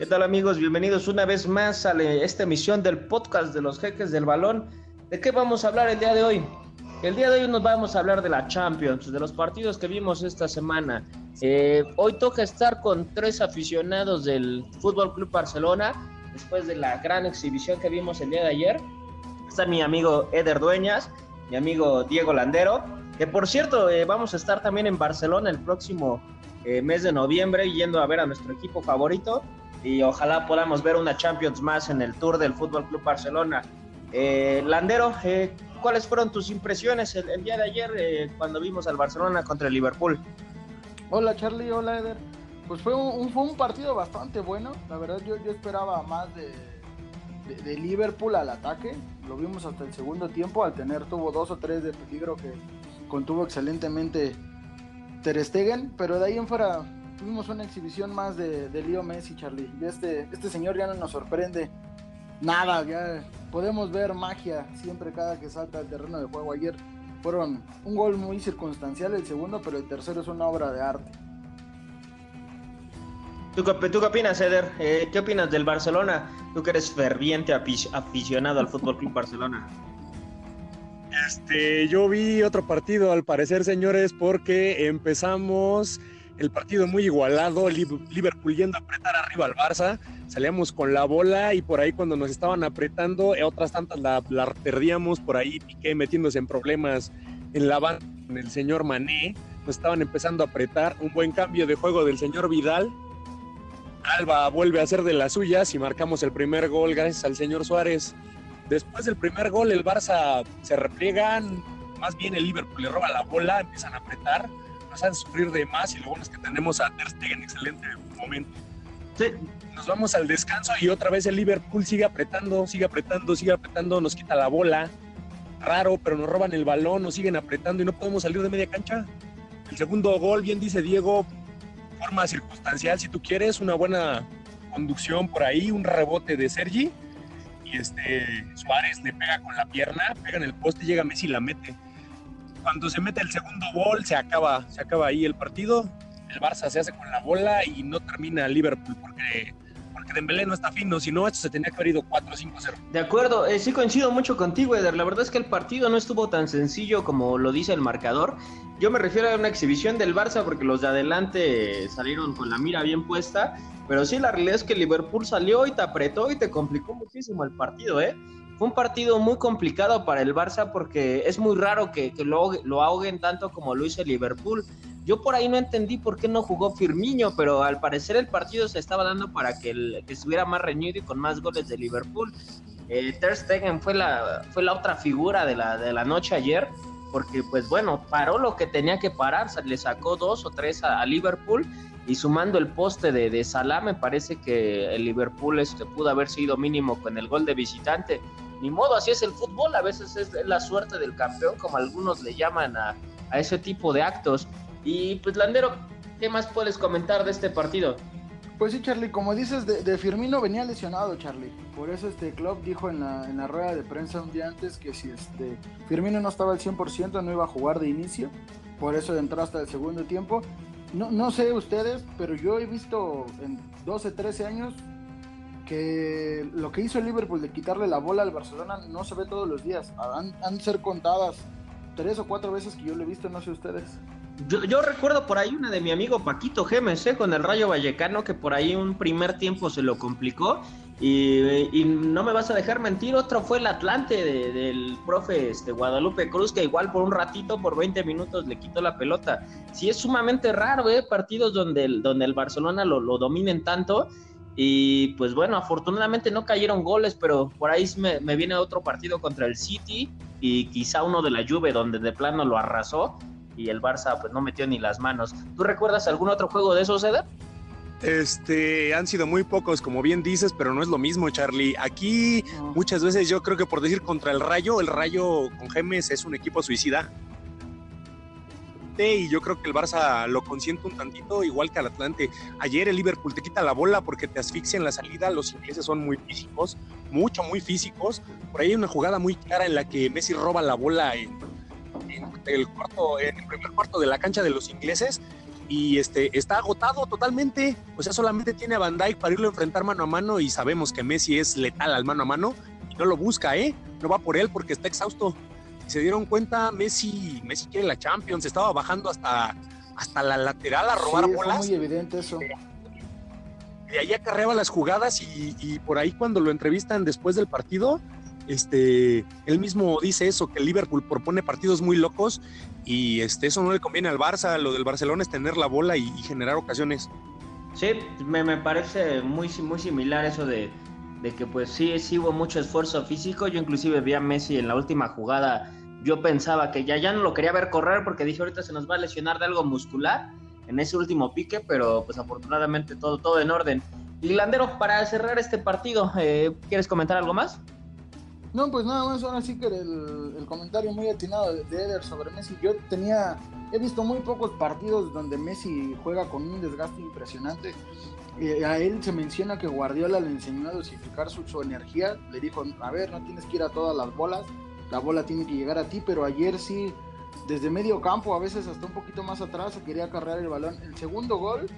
¿Qué tal amigos? Bienvenidos una vez más a esta emisión del podcast de los jeques del balón. ¿De qué vamos a hablar el día de hoy? El día de hoy nos vamos a hablar de la Champions, de los partidos que vimos esta semana. Eh, hoy toca estar con tres aficionados del Fútbol Club Barcelona, después de la gran exhibición que vimos el día de ayer. Está mi amigo Eder Dueñas, mi amigo Diego Landero, que por cierto eh, vamos a estar también en Barcelona el próximo eh, mes de noviembre yendo a ver a nuestro equipo favorito y ojalá podamos ver una Champions más en el Tour del Fútbol Club Barcelona. Eh, Landero, eh, ¿cuáles fueron tus impresiones el, día de ayer eh, cuando vimos al Barcelona contra el Liverpool? Hola Charlie, hola Eder. Pues fue un, fue un partido bastante bueno. La verdad yo, yo esperaba más de, de, Liverpool al ataque. Lo vimos hasta el segundo tiempo. Al tener tuvo dos o tres de peligro que contuvo excelentemente Ter Stegen. Pero de ahí en fuera tuvimos una exhibición más de, de Leo Messi, Charlie. Y este, este señor ya no nos sorprende nada, ya podemos ver magia siempre cada que salta al terreno de juego. Ayer fueron un gol muy circunstancial el segundo, pero el tercero es una obra de arte. ¿Tú, qué opinas, Eder? Eh, ¿Qué opinas del Barcelona? Tú que eres ferviente aficionado al Fútbol Club Barcelona. Este, yo vi otro partido, al parecer, señores, porque empezamos el partido muy igualado, Liverpool yendo a apretar arriba al Barça, salíamos con la bola y por ahí cuando nos estaban apretando, eh, otras tantas la, perdíamos, por ahí Piqué metiéndose en problemas en la banda con el señor Mané, nos estaban empezando a apretar, un buen cambio de juego del señor Vidal, Alba vuelve a hacer de las suyas y marcamos el primer gol gracias al señor Suárez. Después del primer gol el Barça se repliegan, más bien el Liverpool le roba la bola, empiezan a apretar nos a sufrir de más y lo bueno es que tenemos a Ter Stegen excelente momento. Sí. Nos vamos al descanso y otra vez el Liverpool sigue apretando, sigue apretando, sigue apretando, nos quita la bola. Raro, pero nos roban el balón, nos siguen apretando y no podemos salir de media cancha. El segundo gol, bien dice Diego, forma circunstancial si tú quieres, una buena conducción por ahí, un rebote de Sergi y este Suárez le pega con la pierna, pega en el poste, llega Messi y la mete cuando se mete el segundo gol, se acaba, se acaba ahí el partido. El Barça se hace con la bola y no termina Liverpool porque, porque Dembélé no está fino, si no, esto se tenía que haber ido 4-5-0. De acuerdo, eh, sí coincido mucho contigo, Eder. La verdad es que el partido no estuvo tan sencillo como lo dice el marcador. Yo me refiero a una exhibición del Barça porque los de adelante salieron con la mira bien puesta. Pero sí, la realidad es que Liverpool salió y te apretó y te complicó muchísimo el partido, ¿eh? Fue un partido muy complicado para el Barça porque es muy raro que, lo, lo, ahoguen tanto como lo hizo Liverpool. Yo por ahí no entendí por qué no jugó Firmino, pero al parecer el partido se estaba dando para que, el, que estuviera más reñido y con más goles de Liverpool. Eh, Ter Stegen fue la, fue la otra figura de la, de la noche ayer, porque pues bueno, paró lo que tenía que parar, le sacó dos o tres a, Liverpool y sumando el poste de, de Salah me parece que el Liverpool este, pudo haber sido mínimo con el gol de visitante ni modo, así es el fútbol, a veces es la suerte del campeón, como algunos le llaman a, ese tipo de actos. Y pues Landero, ¿qué más puedes comentar de este partido? Pues sí, Charlie, como dices, de, Firmino venía lesionado, Charlie. Por eso este club dijo en la, en la rueda de prensa un día antes que si este Firmino no estaba al 100% no iba a jugar de inicio. Por eso entró hasta el segundo tiempo. No, no sé ustedes, pero yo he visto en 12, 13 años que lo que hizo el Liverpool de quitarle la bola al Barcelona no se ve todos los días. Han, han ser contadas tres o cuatro veces que yo lo he visto, no sé ustedes. Yo, recuerdo por ahí una de mi amigo Paquito Gemes, ¿eh? con el Rayo Vallecano, que por ahí un primer tiempo se lo complicó. Y, no me vas a dejar mentir, otro fue el Atlante del profe este, Guadalupe Cruz, que igual por un ratito, por 20 minutos, le quitó la pelota. Sí, es sumamente raro, ¿eh? Partidos donde el, donde el Barcelona lo, lo dominen tanto y pues bueno, afortunadamente no cayeron goles, pero por ahí me, viene otro partido contra el City y quizá uno de la Juve donde de plano lo arrasó y el Barça pues no metió ni las manos. ¿Tú recuerdas algún otro juego de esos, Eder? Este, han sido muy pocos, como bien dices, pero no es lo mismo, Charlie. Aquí muchas veces yo creo que por decir contra el Rayo, el Rayo con Gemes es un equipo suicida y yo creo que el Barça lo consiente un tantito, igual que al Atlante. Ayer el Liverpool te quita la bola porque te asfixia en la salida, los ingleses son muy físicos, mucho, muy físicos. Por ahí hay una jugada muy clara en la que Messi roba la bola en, el, cuarto, en el primer cuarto de la cancha de los ingleses y este, está agotado totalmente. O sea, solamente tiene a Van Dijk para irlo a enfrentar mano a mano y sabemos que Messi es letal al mano a mano y no lo busca, ¿eh? No va por él porque está exhausto. Si se dieron cuenta, Messi, Messi quiere la Champions, estaba bajando hasta, hasta la lateral a robar Sí, bolas. Muy evidente eso. de ahí acarreaba las jugadas y, y por ahí cuando lo entrevistan después del partido, este, él mismo dice eso, que Liverpool propone partidos muy locos y este, eso no le conviene al Barça, lo del Barcelona es tener la bola y, generar ocasiones. Sí, me, parece muy, muy similar eso de, que pues sí, sí hubo mucho esfuerzo físico. Yo inclusive vi a Messi en la última jugada. Yo pensaba que ya, ya no lo quería ver correr porque dije ahorita se nos va a lesionar de algo muscular en ese último pique, pero pues afortunadamente todo, todo en orden. Y Landero, para cerrar este partido, eh, ¿quieres comentar algo más? No, pues nada más, ahora sí que el, el comentario muy atinado de, de Eder sobre Messi. Yo tenía, he visto muy pocos partidos donde Messi juega con un desgaste impresionante. Eh, a él se menciona que Guardiola le enseñó a dosificar su, su energía. Le dijo, a ver, no tienes que ir a todas las bolas, la bola tiene que llegar a ti, pero ayer sí, desde medio campo, a veces hasta un poquito más atrás, quería cargar el balón. El segundo gol,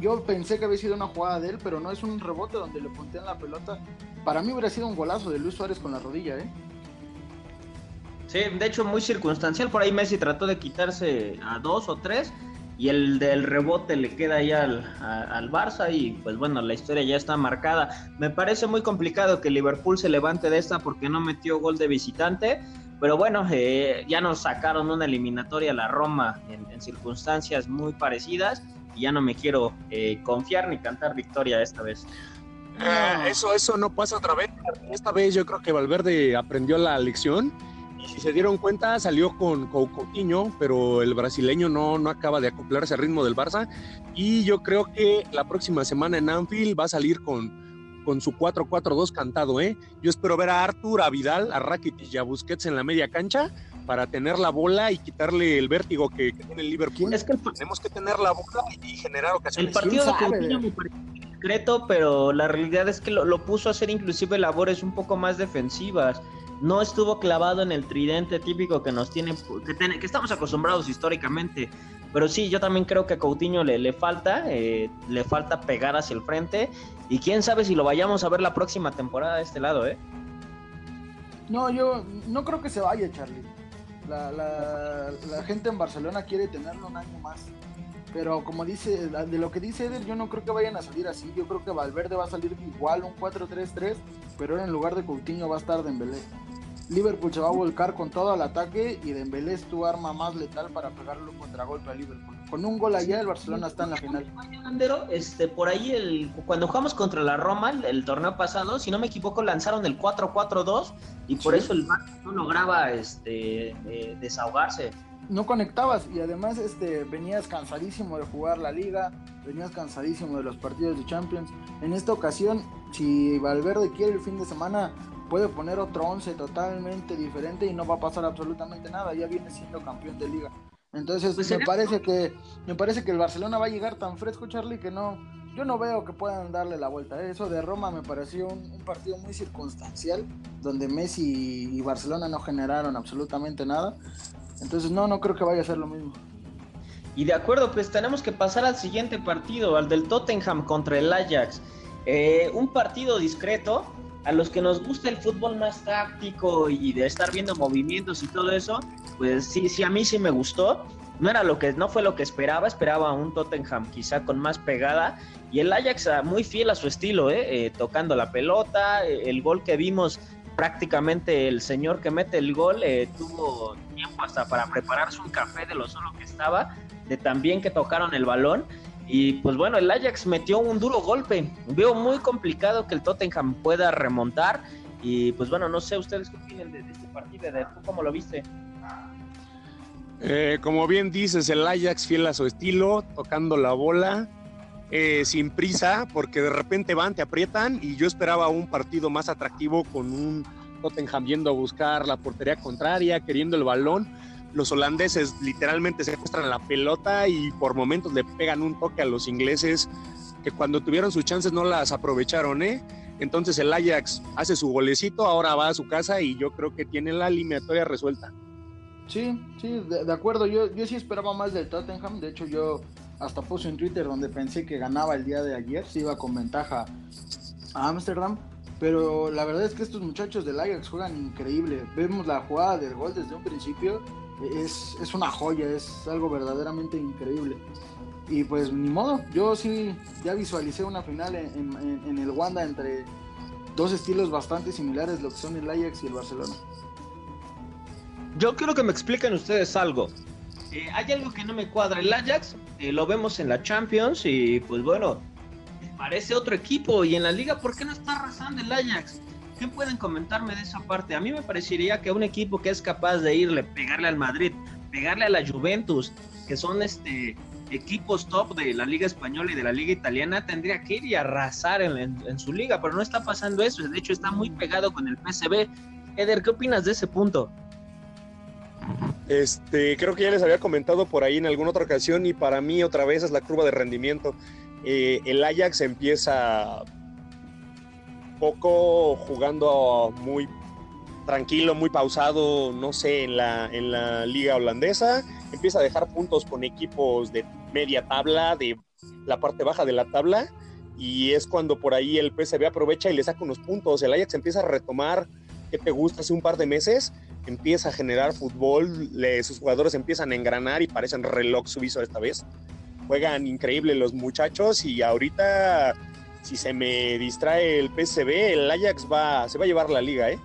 yo, pensé que había sido una jugada de él, pero no es un rebote donde le puntean la pelota. Para mí hubiera sido un golazo de Luis Suárez con la rodilla, ¿eh? Sí, de hecho muy circunstancial. Por ahí Messi trató de quitarse a dos o tres y el del rebote le queda ahí al, al Barça y pues bueno, la historia ya está marcada. Me parece muy complicado que Liverpool se levante de esta porque no metió gol de visitante. Pero bueno, eh, ya nos sacaron una eliminatoria a la Roma en circunstancias muy parecidas y ya no me quiero eh, confiar ni cantar victoria esta vez. Eh, eso, eso no pasa otra vez. Esta vez yo creo que Valverde aprendió la lección. Y si se dieron cuenta, salió con, con Coutinho, pero el brasileño no, no acaba de acoplarse al ritmo del Barça. Y yo creo que la próxima semana en Anfield va a salir con, con su 4-4-2 cantado. ¿eh? Yo espero ver a Artur, a Vidal, a Rakitic y a Busquets en la media cancha para tener la bola y quitarle el vértigo que, que tiene el Liverpool. Es que el, Tenemos que tener la bola y generar El ocasiones. partido de. Coutinho me pareció discreto, pero la realidad es que lo, lo puso a hacer inclusive labores un poco más defensivas. No estuvo clavado en el tridente típico que nos tiene, que, ten- que estamos acostumbrados históricamente. Pero sí, yo también creo que a Coutinho le, le falta, eh, le falta pegar hacia el frente. Y quién sabe si lo vayamos a ver la próxima temporada de este lado, ¿eh? No, yo no creo que se vaya, Charlie. La, la, la gente en Barcelona quiere tenerlo un año más. Pero como dice, de lo que dice Eder, yo no creo que vayan a salir así. Yo creo que Valverde va a salir igual, un 4-3-3, pero en lugar de Coutinho va a estar Dembélé. Liverpool se va a volcar con todo al ataque y Dembélé es tu arma más letal para pegarle un contragolpe a Liverpool. Con un gol allá, el Barcelona está en la final. Este, por ahí el, cuando jugamos contra la Roma el, el torneo pasado, si no me equivoco, lanzaron el 4-4-2 y por Sí. eso el Barça no lograba este, eh, desahogarse. no conectabas y además este venías cansadísimo de jugar la liga, venías cansadísimo de los partidos de Champions. En esta ocasión, si Valverde quiere el fin de semana, puede poner otro 11 totalmente diferente y no va a pasar absolutamente nada, ya viene siendo campeón de liga. Entonces, Pues me parece que me parece que el Barcelona va a llegar tan fresco, Charlie, que no yo no veo que puedan darle la vuelta. ¿eh? Eso de Roma me pareció un, un partido muy circunstancial, donde Messi y Barcelona no generaron absolutamente nada. Entonces no, no creo que vaya a ser lo mismo. Y de acuerdo, pues tenemos que pasar al siguiente partido, al del Tottenham contra el Ajax. Eh, un partido discreto. A los que nos gusta el fútbol más táctico y de estar viendo movimientos y todo eso, pues sí, sí, a mí sí me gustó. No era lo que, no fue lo que esperaba, esperaba un Tottenham quizá con más pegada. Y el Ajax ah, muy fiel a su estilo, ¿eh? Eh, tocando la pelota. eh, El gol que vimos, prácticamente el señor que mete el gol tuvo tiempo hasta para prepararse un café de lo solo que estaba de tan bien que tocaron el balón. Y pues bueno, el Ajax metió un duro golpe. Veo muy complicado que el Tottenham pueda remontar. Y pues bueno, no sé ustedes qué opinan de, este partido, de tú cómo lo viste. Eh, como bien dices, el Ajax fiel a su estilo, tocando la bola, eh, sin prisa, porque de repente van, te aprietan y yo esperaba un partido más atractivo con un Tottenham yendo a buscar la portería contraria, queriendo el balón. Los holandeses literalmente se muestran la pelota y por momentos le pegan un toque a los ingleses que cuando tuvieron sus chances no las aprovecharon, ¿eh? Entonces el Ajax hace su golecito, ahora va a su casa y yo creo que tiene la eliminatoria resuelta. Sí, sí, de, de acuerdo. Yo, yo sí esperaba más del Tottenham. De hecho, yo hasta puse en Twitter donde pensé que ganaba el día de ayer, se iba con ventaja a Ámsterdam. Pero la verdad es que estos muchachos del Ajax juegan increíble. Vemos la jugada del gol desde un principio. Es, es una joya, es algo verdaderamente increíble. Y pues ni modo, yo sí ya visualicé una final en, en, el Wanda entre dos estilos bastante similares, lo que son el Ajax y el Barcelona. Yo quiero que me expliquen ustedes algo. Eh, hay algo que no me cuadra. El Ajax eh, lo vemos en la Champions y pues bueno, parece otro equipo. Y en la liga, ¿por qué no está arrasando el Ajax? ¿Qué pueden comentarme de esa parte? A mí me parecería que un equipo que es capaz de irle, pegarle al Madrid, pegarle a la Juventus, que son este equipos top de la Liga Española y de la Liga Italiana, tendría que ir y arrasar en, su liga, pero no está pasando eso. De hecho, está muy pegado con el PSV. Eder, ¿qué opinas de ese punto? Este, creo que ya les había comentado por ahí en alguna otra ocasión y para mí otra vez es la curva de rendimiento. Eh, el Ajax empieza poco jugando muy tranquilo, muy pausado, no sé, en la, en la liga holandesa. Empieza a dejar puntos con equipos de media tabla, de la parte baja de la tabla. Y es cuando por ahí el PSV aprovecha y le saca unos puntos. El Ajax empieza a retomar, ¿qué te gusta? Hace un par de meses empieza a generar fútbol, sus jugadores empiezan a engranar y parecen reloj suizo esta vez. Juegan increíble los muchachos y ahorita, si se me distrae el PSV, el Ajax va, se va a llevar la liga, ¿eh?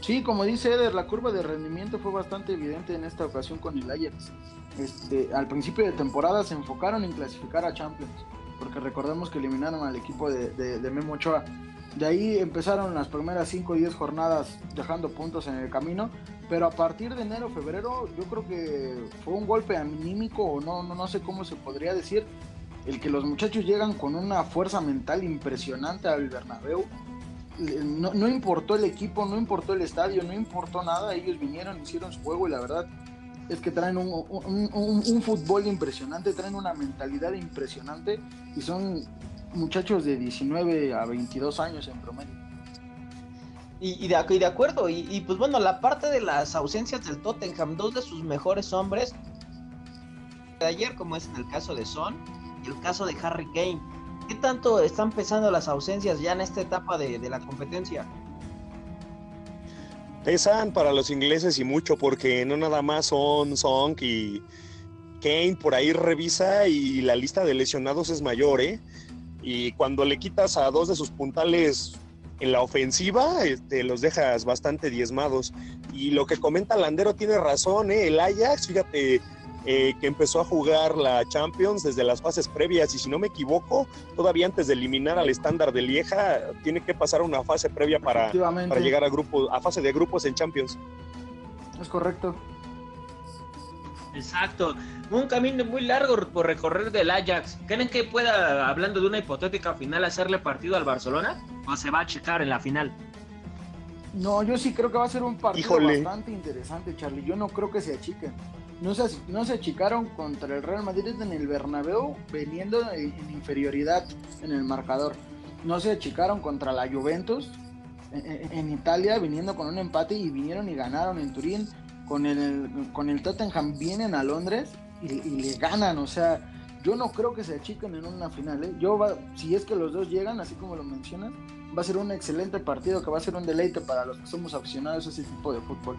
Sí, como dice Eder, la curva de rendimiento fue bastante evidente en esta ocasión con el Ajax. Este, al principio de temporada se enfocaron en clasificar a Champions, porque recordemos que eliminaron al equipo de, de, Memo Ochoa. De ahí empezaron las primeras 5 o 10 jornadas dejando puntos en el camino, pero a partir de enero, febrero, yo creo que fue un golpe anímico, o no, no sé cómo se podría decir, el que los muchachos llegan con una fuerza mental impresionante al Bernabéu no, importó el equipo, no importó el estadio, no importó nada, ellos vinieron, hicieron su juego y la verdad es que traen un, fútbol impresionante, traen una mentalidad impresionante y son muchachos de 19 a 22 años en promedio. Y, de, acuerdo, y, y, pues bueno, la parte de las ausencias del Tottenham, dos de sus mejores hombres de ayer, como es en el caso de Son el caso de Harry Kane ¿Qué tanto están pesando las ausencias ya en esta etapa de, la competencia? Pesan para los ingleses y mucho, porque no nada más son Song y Kane por ahí revisa y la lista de lesionados es mayor, ¿eh? Y cuando le quitas a dos de sus puntales en la ofensiva, este, los dejas bastante diezmados. Y lo que comenta Landero tiene razón, ¿eh? El Ajax, fíjate, eh, que empezó a jugar la Champions desde las fases previas y si no me equivoco, todavía antes de eliminar al estándar de Lieja, tiene que pasar una fase previa para, para llegar a, grupo, a fase de grupos en Champions. Es correcto. Exacto. Un camino muy largo por recorrer del Ajax. ¿Creen que pueda, hablando de una hipotética final, hacerle partido al Barcelona? ¿O se va a checar en la final? No, yo sí creo que va a ser un partido bastante interesante, Charlie. Yo no creo que se achiquen no se, no se achicaron contra el Real Madrid en el Bernabéu, veniendo en, inferioridad en el marcador. No se achicaron contra la Juventus en, Italia, viniendo con un empate y vinieron y ganaron en Turín. Con el, con el Tottenham vienen a Londres y, le ganan. O sea, yo no creo que se achiquen en una final. ¿eh? Yo si es que los dos llegan, así como lo mencionas, va a ser un excelente partido que va a ser un deleite para los que somos aficionados a ese tipo de fútbol.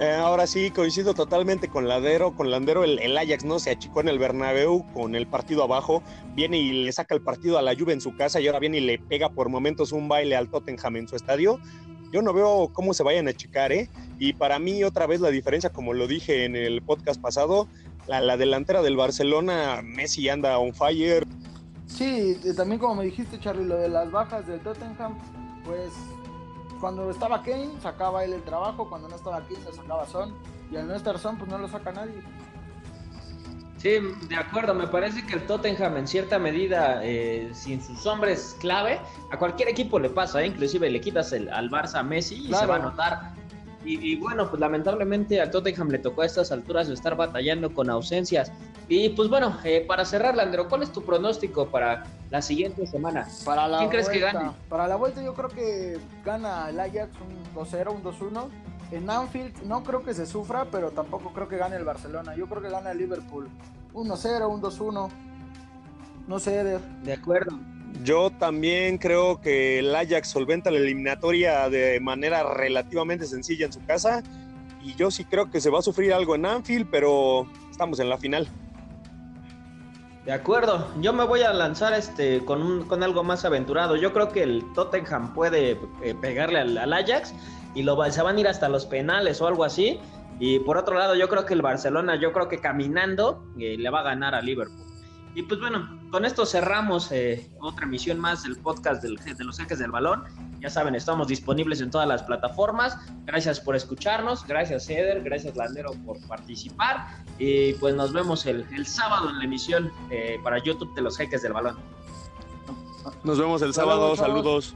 Eh, ahora sí, coincido totalmente con Ladero. Con Landero, el, Ajax no se achicó en el Bernabéu con el partido abajo. Viene y le saca el partido a la Juve en su casa y ahora viene y le pega por momentos un baile al Tottenham en su estadio. Yo no veo cómo se vayan a achicar, ¿eh? Y para mí, otra vez, la diferencia, como lo dije en el podcast pasado, la, la delantera del Barcelona, Messi anda on fire. Sí, también como me dijiste, Charlie, lo de las bajas del Tottenham, pues cuando estaba Kane, sacaba él el trabajo, cuando no estaba Kane, lo sacaba Son, y al no estar Son, pues no lo saca nadie. Sí, de acuerdo, me parece que el Tottenham en cierta medida, eh, sin sus hombres clave, a cualquier equipo le pasa, ¿eh? inclusive le quitas el, al Barça Messi y se va a notar y, bueno, pues lamentablemente a Tottenham le tocó a estas alturas estar batallando con ausencias. Y pues bueno, eh, para cerrar, Landero, ¿cuál es tu pronóstico para la siguiente semana? Para la ¿Quién crees que gane? Para la vuelta yo creo que gana el Ajax un 2-0, un 2-1. en Anfield no creo que se sufra, pero tampoco creo que gane el Barcelona. Yo creo que gana el Liverpool. 1-0, un 2-1. No sé, Eder. De acuerdo. Yo también creo que el Ajax solventa la eliminatoria de manera relativamente sencilla en su casa. Y yo sí creo que se va a sufrir algo en Anfield, pero estamos en la final. De acuerdo, yo me voy a lanzar este con, un, con algo más aventurado. Yo creo que el Tottenham puede eh, pegarle al, Ajax y lo, se van a ir hasta los penales o algo así. Y por otro lado, yo creo que el Barcelona, yo creo que caminando eh, le va a ganar a Liverpool. Y pues bueno, con esto cerramos eh, otra emisión más del podcast del, de los ejes del balón. Ya saben, estamos disponibles en todas las plataformas. Gracias por escucharnos, gracias Eder, gracias Landero por participar. Y pues nos vemos el, el sábado en la emisión eh, para YouTube de los jeques del balón. Nos vemos el sábado, saludos.